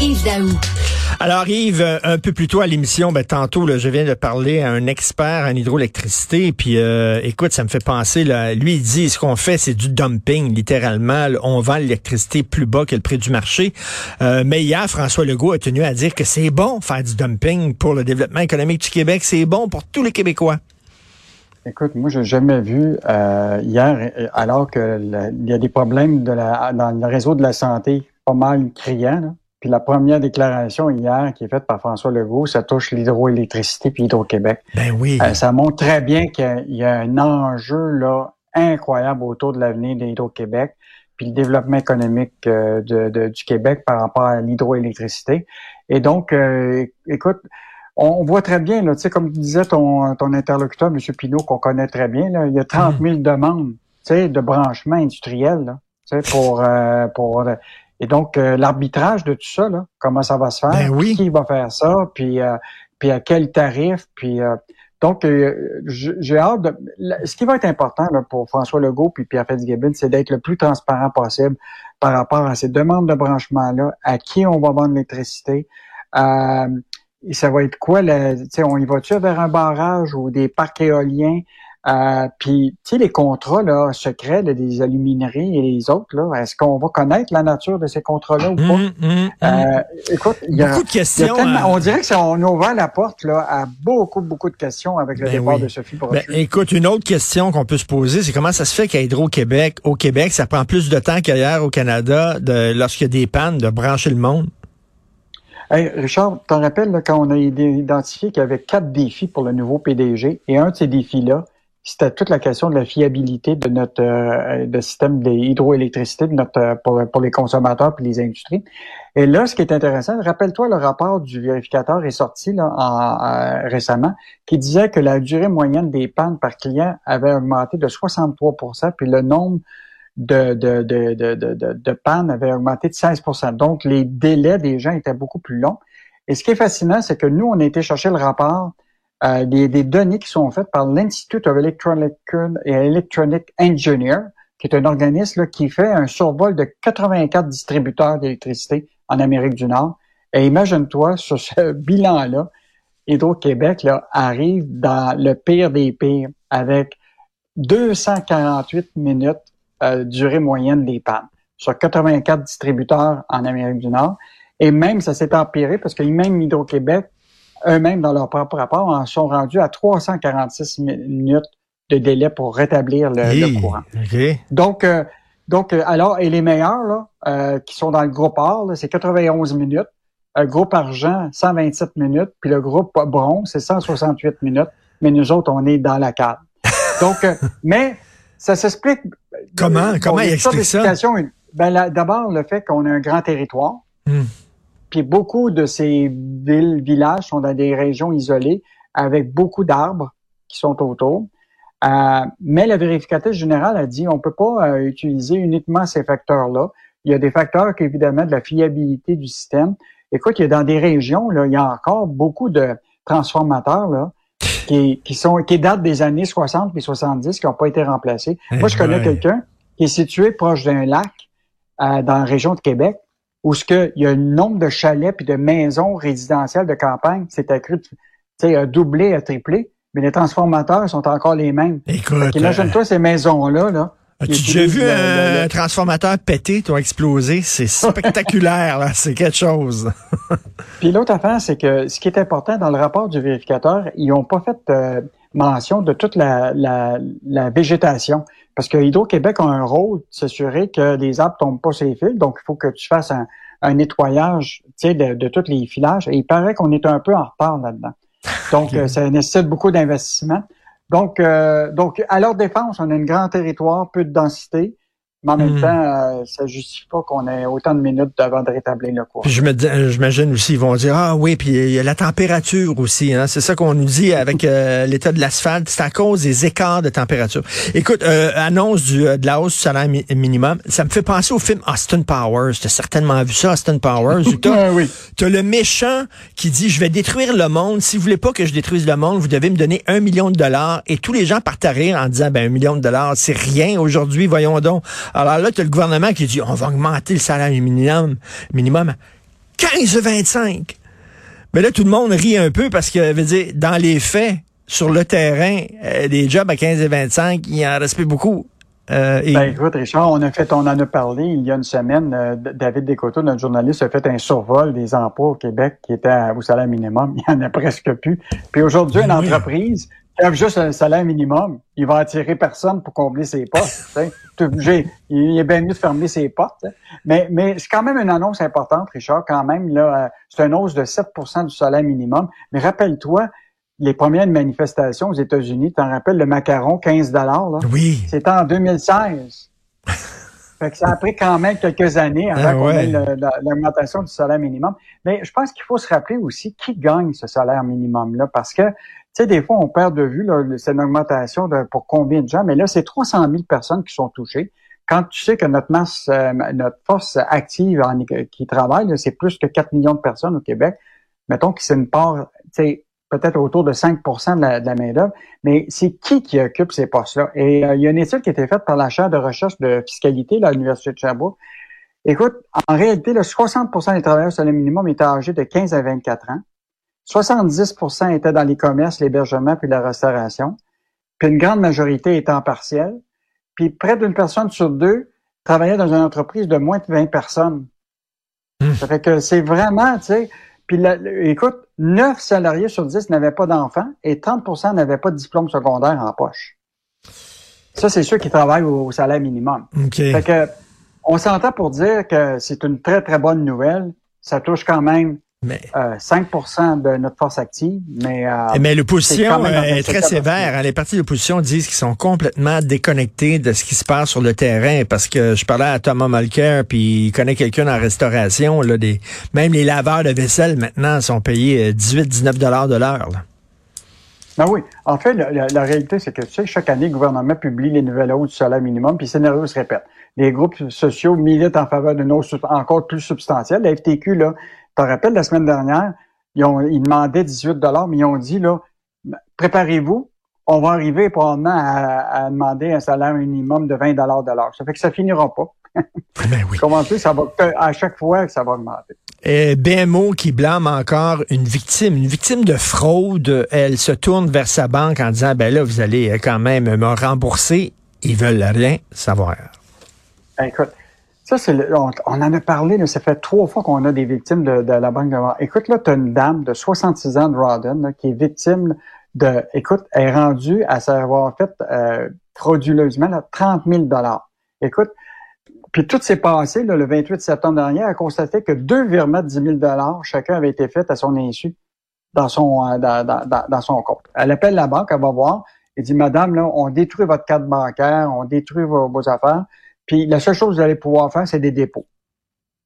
Yves Daou. Alors Yves, euh, un peu plus tôt à l'émission, ben, tantôt là, je viens de parler à un expert en hydroélectricité, puis euh, écoute, ça me fait penser, là, lui il dit ce qu'on fait c'est du dumping, littéralement, on vend l'électricité plus bas que le prix du marché. Euh, mais hier, François Legault a tenu à dire que c'est bon faire du dumping pour le développement économique du Québec, c'est bon pour tous les Québécois. Écoute, moi, j'ai jamais vu hier, alors qu'il y a des problèmes de la, dans le réseau de la santé pas mal criants, puis la première déclaration hier qui est faite par François Legault, ça touche l'hydroélectricité puis Hydro-Québec. Ben oui. Euh, ça montre très bien qu'il y a un enjeu là incroyable autour de l'avenir d'Hydro-Québec puis le développement économique euh, de, du Québec par rapport à l'hydroélectricité. Et donc, euh, écoute, on voit très bien, là, tu sais, comme disait ton, ton interlocuteur, M. Pinault, qu'on connaît très bien, là, il y a 30 000 demandes tu sais, de branchement industriel là, tu sais, pour, pour et donc, euh, l'arbitrage de tout ça, là, comment ça va se faire, ben oui. qui va faire ça, puis, euh, puis à quel tarif, puis euh, donc j'ai hâte de. Ce qui va être important là, pour François Legault puis Pierre Fitzgibbon, c'est d'être le plus transparent possible par rapport à ces demandes de branchement-là, à qui on va vendre l'électricité. ça va être quoi, le, on y va-tu vers un barrage ou des parcs éoliens? Euh, puis, tu sais, les contrats là, secrets des alumineries et les autres, là, est-ce qu'on va connaître la nature de ces contrats-là ou pas? Hum, hum, hum. euh, écoute, il y a, beaucoup de questions. Hein. on dirait que on a ouvert la porte là, à beaucoup, beaucoup de questions avec le ben départ de Sophie ben, écoute, une autre question qu'on peut se poser, c'est comment ça se fait qu'à Hydro-Québec, au Québec, ça prend plus de temps qu'ailleurs au Canada, de, lorsqu'il y a des pannes, de brancher le monde? Hey, Richard, t'en rappelles là, quand on a identifié qu'il y avait quatre défis pour le nouveau PDG, et un de ces défis-là, c'était toute la question de la fiabilité de notre euh, de système d'hydroélectricité de notre euh, pour, pour, les consommateurs et les industries. Et là, ce qui est intéressant, rappelle-toi le rapport du vérificateur est sorti là, en, euh, récemment, qui disait que la durée moyenne des pannes par client avait augmenté de 63% puis le nombre de, de, de, de, de pannes avait augmenté de 16% Donc, les délais des gens étaient beaucoup plus longs. Et ce qui est fascinant, c'est que nous, on a été chercher le rapport euh, des, données qui sont faites par l'Institute of Electronic, Electronic Engineer, qui est un organisme qui fait un survol de 84 distributeurs d'électricité en Amérique du Nord. Et imagine-toi, sur ce bilan-là, Hydro-Québec arrive dans le pire des pires avec 248 minutes euh, durée moyenne des pannes sur 84 distributeurs en Amérique du Nord. Et même, ça s'est empiré parce que même Hydro-Québec eux-mêmes, dans leur propre rapport, en sont rendus à 346 minutes de délai pour rétablir le, courant. Donc, euh, donc, euh, alors, et les meilleurs, là, euh, qui sont dans le groupe or, c'est 91 minutes. Le groupe argent, 127 minutes. Puis le groupe bronze, c'est 168 minutes. Mais nous autres, on est dans la carte. Donc, mais ça s'explique. Comment? Comment il explique ça? Ben, D'abord, le fait qu'on a un grand territoire. Hmm. Puis beaucoup de ces villes, villages sont dans des régions isolées avec beaucoup d'arbres qui sont autour. Euh, mais le vérificateur général a dit on peut pas euh, utiliser uniquement ces facteurs-là. Il y a des facteurs qui, évidemment, de la fiabilité du système. Écoute, il y a dans des régions, là, il y a encore beaucoup de transformateurs là, qui, qui, sont qui datent des années 60 et 70 qui n'ont pas été remplacés. Moi, je connais quelqu'un qui est situé proche d'un lac euh, dans la région de Québec où ce que il y a un nombre de chalets puis de maisons résidentielles de campagne c'est accru, tu sais, doublé, a triplé, mais les transformateurs sont encore les mêmes. Écoute, imagine-toi ces maisons-là, là. As-tu déjà vu un transformateur pété, toi, exploser? C'est spectaculaire, là. C'est quelque chose. Puis l'autre affaire, c'est que ce qui est important dans le rapport du vérificateur, ils n'ont pas fait euh, mention de toute la, la, la végétation. Parce que Hydro-Québec a un rôle de s'assurer que les arbres tombent pas sur les fils. Donc, il faut que tu fasses un, un nettoyage de, de tous les filages. Et il paraît qu'on est un peu en retard là-dedans. Donc, euh, ça nécessite beaucoup d'investissement. Donc, euh, donc, à leur défense, on a un grand territoire, peu de densité, mais en même hmm. temps, euh, ça justifie pas qu'on ait autant de minutes avant de rétablir le cours. Puis je me euh, j'imagine aussi, ils vont dire, ah oui, puis il y a la température aussi. Hein? C'est ça qu'on nous dit avec euh, l'état de l'asphalte. C'est à cause des écarts de température. Écoute, annonce du, de la hausse du salaire minimum, ça me fait penser au film Austin Powers. Tu as certainement vu ça, Austin Powers. oui. Tu as le méchant qui dit, je vais détruire le monde. Si vous voulez pas que je détruise le monde, vous devez me donner un million de dollars. Et tous les gens partent à rire en disant, ben un million de dollars, c'est rien aujourd'hui, voyons donc. Alors là, tu as le gouvernement qui dit, on va augmenter le salaire minimum, minimum 15-25. Mais là, tout le monde rit un peu parce que, veut dire, dans les faits, sur le terrain, euh, des jobs à 15 et 25, il en reste plus beaucoup. Euh, Ben, écoute, Richard, on a fait, on en a parlé il y a une semaine. Euh, David Descoteaux, notre journaliste, a fait un survol des emplois au Québec qui étaient au salaire minimum. Il y en a presque plus. Puis aujourd'hui, une entreprise a juste un salaire minimum, il va attirer personne pour combler ses postes. il est bien mieux de fermer ses portes. Mais, mais c'est quand même une annonce importante, Richard. Quand même, là, euh, c'est une hausse de 7% du salaire minimum. Mais rappelle-toi, les premières manifestations aux États-Unis, tu t'en rappelles le macaron, 15 dollars. Oui. C'était en 2016. fait que ça a pris quand même quelques années avant ah qu'on ait l'augmentation du salaire minimum. Mais je pense qu'il faut se rappeler aussi qui gagne ce salaire minimum-là, parce que, sais, des fois, on perd de vue là, c'est une augmentation de, pour combien de gens, mais là, c'est 300 000 personnes qui sont touchées. Quand tu sais que notre masse, euh, notre force active en, qui travaille, c'est plus que 4 millions de personnes au Québec, mettons que c'est une part, tu sais, peut-être autour de 5 de la, de la main-d'œuvre, mais c'est qui qui occupe ces postes-là? Et euh, il y a une étude qui a été faite par la chaire de recherche de fiscalité à l'Université de Sherbrooke. Écoute, en réalité, le 60% des travailleurs sur le minimum étaient âgés de 15 à 24 ans. 70% étaient dans les commerces, l'hébergement puis la restauration. Puis une grande majorité étaient en partiel. Puis près d'une personne sur deux travaillait dans une entreprise de moins de 20 personnes. Mmh. Ça fait que c'est vraiment, tu sais, puis écoute, 9 salariés sur 10 n'avaient pas d'enfants et 30% n'avaient pas de diplôme secondaire en poche. Ça, c'est ceux qui travaillent au, salaire minimum. Fait que, on s'entend pour dire que c'est une très, très bonne nouvelle. Ça touche quand même mais, 5 euh, de notre force active, mais... Euh, mais l'opposition est, très sévère. Hein. Les partis d'opposition disent qu'ils sont complètement déconnectés de ce qui se passe sur le terrain parce que je parlais à Thomas Mulcair, puis il connaît quelqu'un en restauration. Là, des, même les laveurs de vaisselle maintenant sont payés 18-19 euh, de l'heure. Ben oui. En fait, la, réalité, c'est que tu sais, chaque année, le gouvernement publie les nouvelles hausses du salaire minimum, puis le scénario se répète. Les groupes sociaux militent en faveur d'une hausse encore plus substantielle. La FTQ, là, te rappelles, la semaine dernière, ils, ont, ils demandaient 18 mais ils ont dit, là, préparez-vous, on va arriver probablement à, demander un salaire minimum de 20 de l'heure. Ça fait que ça finira pas. Ben oui. Comment ça va, à chaque fois, ça va augmenter. Et BMO qui blâme encore une victime, une victime de fraude. Elle se tourne vers sa banque en disant, ben là, vous allez quand même me rembourser. Ils veulent rien savoir. Écoute, ça, c'est on, en a parlé, ça fait trois fois qu'on a des victimes de, la Banque de Écoute, là, tu as une dame de 66 ans de Rawdon qui est victime de, écoute, elle est rendue à savoir fait euh, frauduleusement là, 30 000 Écoute, puis tout s'est passé le 28 septembre dernier. Elle a constaté que deux virements de 10 000 chacun avait été fait à son insu dans son euh, dans, dans, dans, son compte. Elle appelle la banque, elle va voir, et dit, Madame, là, on détruit votre carte bancaire, on détruit vos affaires. Puis la seule chose que vous allez pouvoir faire, c'est des dépôts.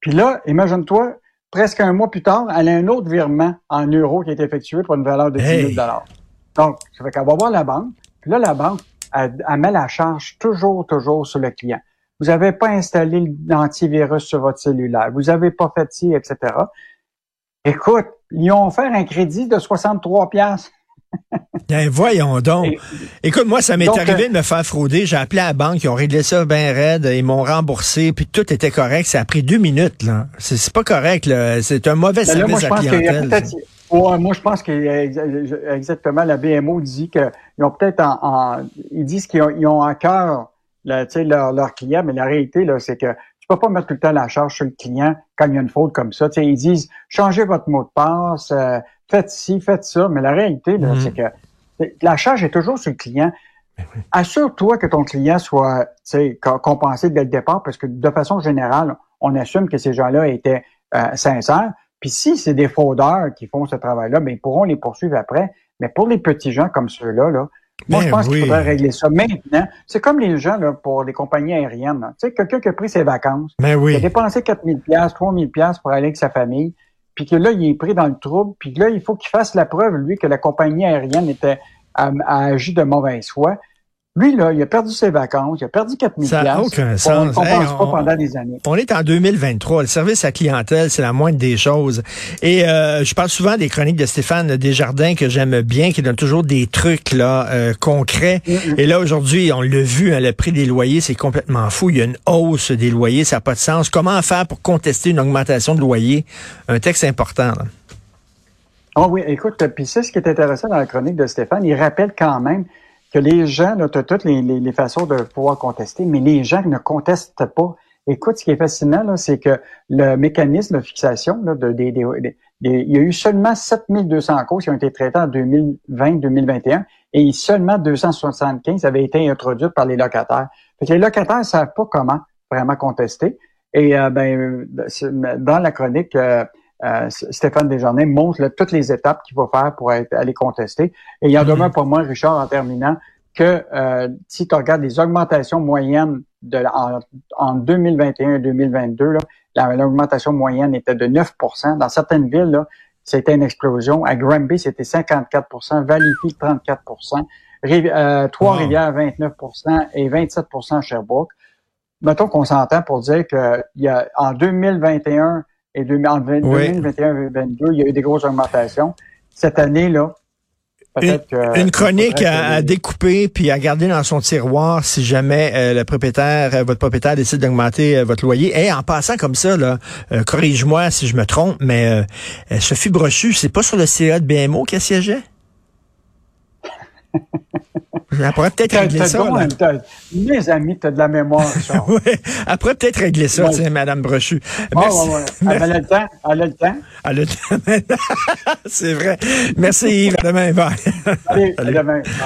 Puis là, imagine-toi, presque un mois plus tard, elle a un autre virement en euros qui est effectué pour une valeur de 10 000 Donc, ça fait qu'elle va voir la banque. Puis là, la banque, elle, met la charge toujours, toujours sur le client. Vous n'avez pas installé l'antivirus sur votre cellulaire. Vous n'avez pas fait ci, etc. Écoute, ils ont offert un crédit de 63 pièces Ben, voyons donc. Écoute, moi, ça m'est arrivé euh, de me faire frauder. J'ai appelé à la banque, ils ont réglé ça bien raide, ils m'ont remboursé, puis tout était correct. Ça a pris deux minutes, là. C'est pas correct, là. C'est un mauvais ben service à clientèle. moi, je pense que exactement la BMO dit qu'ils ont peut-être en, ils disent qu'ils ont, ils ont à cœur leur, leur client, mais la réalité, là, c'est que tu peux pas mettre tout le temps la charge sur le client quand il y a une faute comme ça. ils disent changez votre mot de passe, euh, faites ci, faites ça. Mais la réalité, là, mhm. c'est que la charge est toujours sur le client. Ben Assure-toi que ton client soit compensé dès le départ, parce que de façon générale, on assume que ces gens-là étaient euh, sincères. Puis si c'est des fraudeurs qui font ce travail-là, ben, ils pourront les poursuivre après. Mais pour les petits gens comme ceux-là, là, Moi, je ben pense qu'il faudrait régler ça maintenant. C'est comme les gens là, pour les compagnies aériennes. Tu sais, quelqu'un qui a pris ses vacances, ben oui. il a dépensé 4 000 3 000 pour aller avec sa famille, puis que là, il est pris dans le trouble, puis là, il faut qu'il fasse la preuve, lui, que la compagnie aérienne était a, a agi de mauvaise foi. Lui, là, il a perdu ses vacances, il a perdu 4 000 Ça n'a aucun sens. On ne compense pas pendant des années. On est en 2023. Le service à clientèle, c'est la moindre des choses. Et euh, je parle souvent des chroniques de Stéphane Desjardins que j'aime bien, qui donne toujours des trucs là euh, concrets. Et là, aujourd'hui, on l'a vu, hein, le prix des loyers, c'est complètement fou. Il y a une hausse des loyers, ça n'a pas de sens. Comment faire pour contester une augmentation de loyer? Un texte important. Là. Oh oui, écoute, puis c'est ce qui est intéressant dans la chronique de Stéphane. Il rappelle quand même que les gens, tu as toutes les, façons de pouvoir contester, mais les gens ne contestent pas. Écoute, ce qui est fascinant, c'est que le mécanisme de fixation, là, de, il y a eu seulement 7200 causes qui ont été traitées en 2020-2021 et seulement 275 avaient été introduites par les locataires. les locataires ne savent pas comment vraiment contester. Et euh, ben, dans la chronique, euh, euh, Stéphane Desjardins montre toutes les étapes qu'il va faire pour aller contester. Et il y en demeure pour moi, Richard, en terminant, que euh, si tu regardes les augmentations moyennes de, en, 2021 et 2022, l'augmentation moyenne était de 9% Dans certaines villes, c'était une explosion. À Granby, c'était 54% Valleyfield, 34% euh, Trois-Rivières, 29% et 27% à Sherbrooke. Mettons qu'on s'entend pour dire que il y a, en 2021 et 2021-2022, il y a eu des grosses augmentations. Cette année-là, peut-être que... Une chronique à, découper puis à garder dans son tiroir si jamais euh, le propriétaire, euh, votre propriétaire décide d'augmenter euh, votre loyer. Et en passant comme ça, là, corrige-moi si je me trompe, mais Sophie Brochu, c'est pas sur le CA de BMO qu'elle siégeait? Elle pourrait peut-être régler ça. mes amis, tu as de la mémoire. oui, elle pourrait peut-être régler ça, tiens, Mme Brochu. Merci. Elle a le temps. Elle a le temps. Elle a le temps. C'est vrai. Merci Yves. À demain. Bye. Allez, à demain.